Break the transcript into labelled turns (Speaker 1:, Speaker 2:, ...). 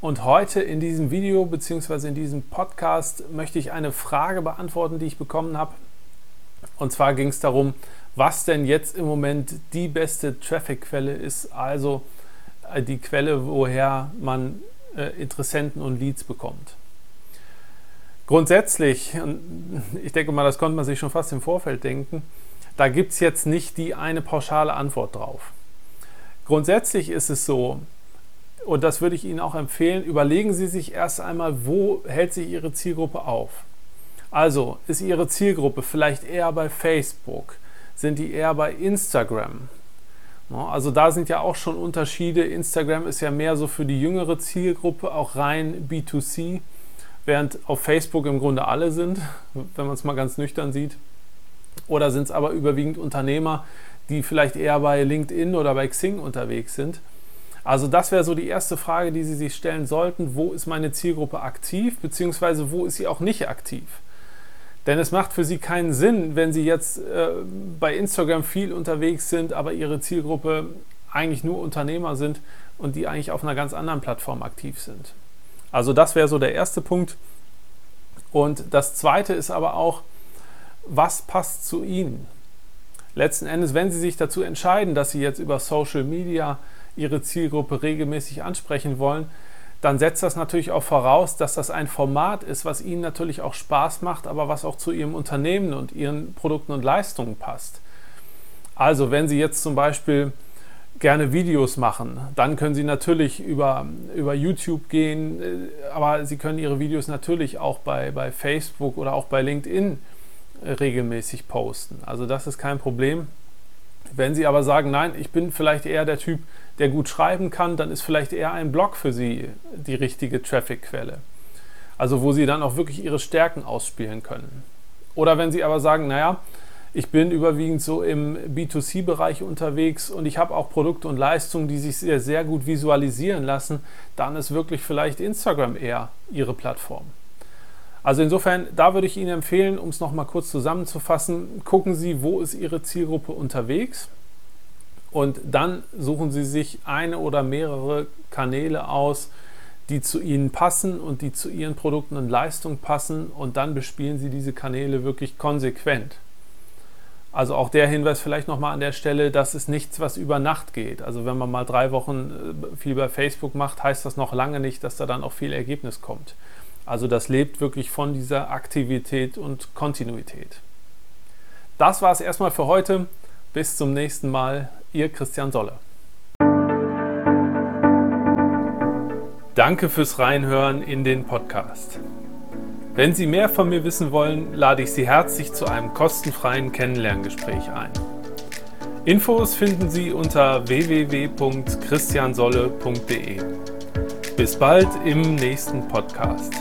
Speaker 1: und heute in diesem Video bzw. in diesem Podcast möchte ich eine Frage beantworten, die ich bekommen habe. Und zwar ging es darum, was denn jetzt im Moment die beste Traffic-Quelle ist, also äh, die Quelle, woher man äh, Interessenten und Leads bekommt. Grundsätzlich, und ich denke mal, das konnte man sich schon fast im Vorfeld denken, da gibt es jetzt nicht die eine pauschale Antwort drauf. Grundsätzlich ist es so, und das würde ich Ihnen auch empfehlen, überlegen Sie sich erst einmal, wo hält sich Ihre Zielgruppe auf. Also ist Ihre Zielgruppe vielleicht eher bei Facebook? Sind die eher bei Instagram? Also da sind ja auch schon Unterschiede. Instagram ist ja mehr so für die jüngere Zielgruppe, auch rein B2C, während auf Facebook im Grunde alle sind, wenn man es mal ganz nüchtern sieht. Oder sind es aber überwiegend Unternehmer, die vielleicht eher bei LinkedIn oder bei Xing unterwegs sind? Also das wäre so die erste Frage, die Sie sich stellen sollten. Wo ist meine Zielgruppe aktiv, beziehungsweise wo ist sie auch nicht aktiv? Denn es macht für Sie keinen Sinn, wenn Sie jetzt äh, bei Instagram viel unterwegs sind, aber Ihre Zielgruppe eigentlich nur Unternehmer sind und die eigentlich auf einer ganz anderen Plattform aktiv sind. Also das wäre so der erste Punkt. Und das zweite ist aber auch, was passt zu Ihnen? Letzten Endes, wenn Sie sich dazu entscheiden, dass Sie jetzt über Social Media ihre Zielgruppe regelmäßig ansprechen wollen, dann setzt das natürlich auch voraus, dass das ein Format ist, was Ihnen natürlich auch Spaß macht, aber was auch zu Ihrem Unternehmen und Ihren Produkten und Leistungen passt. Also wenn Sie jetzt zum Beispiel gerne Videos machen, dann können Sie natürlich über, über YouTube gehen, äh, aber Sie können Ihre Videos natürlich auch bei, bei Facebook oder auch bei LinkedIn äh, regelmäßig posten. Also das ist kein Problem. Wenn Sie aber sagen, nein, ich bin vielleicht eher der Typ, der gut schreiben kann, dann ist vielleicht eher ein Blog für Sie die richtige Traffic-Quelle. Also wo Sie dann auch wirklich Ihre Stärken ausspielen können. Oder wenn Sie aber sagen, naja, ich bin überwiegend so im B2C-Bereich unterwegs und ich habe auch Produkte und Leistungen, die sich sehr, sehr gut visualisieren lassen, dann ist wirklich vielleicht Instagram eher Ihre Plattform. Also insofern, da würde ich Ihnen empfehlen, um es nochmal kurz zusammenzufassen, gucken Sie, wo ist Ihre Zielgruppe unterwegs und dann suchen Sie sich eine oder mehrere Kanäle aus, die zu Ihnen passen und die zu Ihren Produkten und Leistungen passen und dann bespielen Sie diese Kanäle wirklich konsequent. Also auch der Hinweis vielleicht nochmal an der Stelle, das ist nichts, was über Nacht geht. Also wenn man mal drei Wochen äh, viel bei Facebook macht, heißt das noch lange nicht, dass da dann auch viel Ergebnis kommt. Also das lebt wirklich von dieser Aktivität und Kontinuität. Das war es erstmal für heute. Bis zum nächsten Mal. Ihr Christian Solle. Danke fürs Reinhören in den Podcast. Wenn Sie mehr von mir wissen wollen, lade ich Sie herzlich zu einem kostenfreien Kennenlerngespräch ein. Infos finden Sie unter www.christiansolle.de. Bis bald im nächsten Podcast.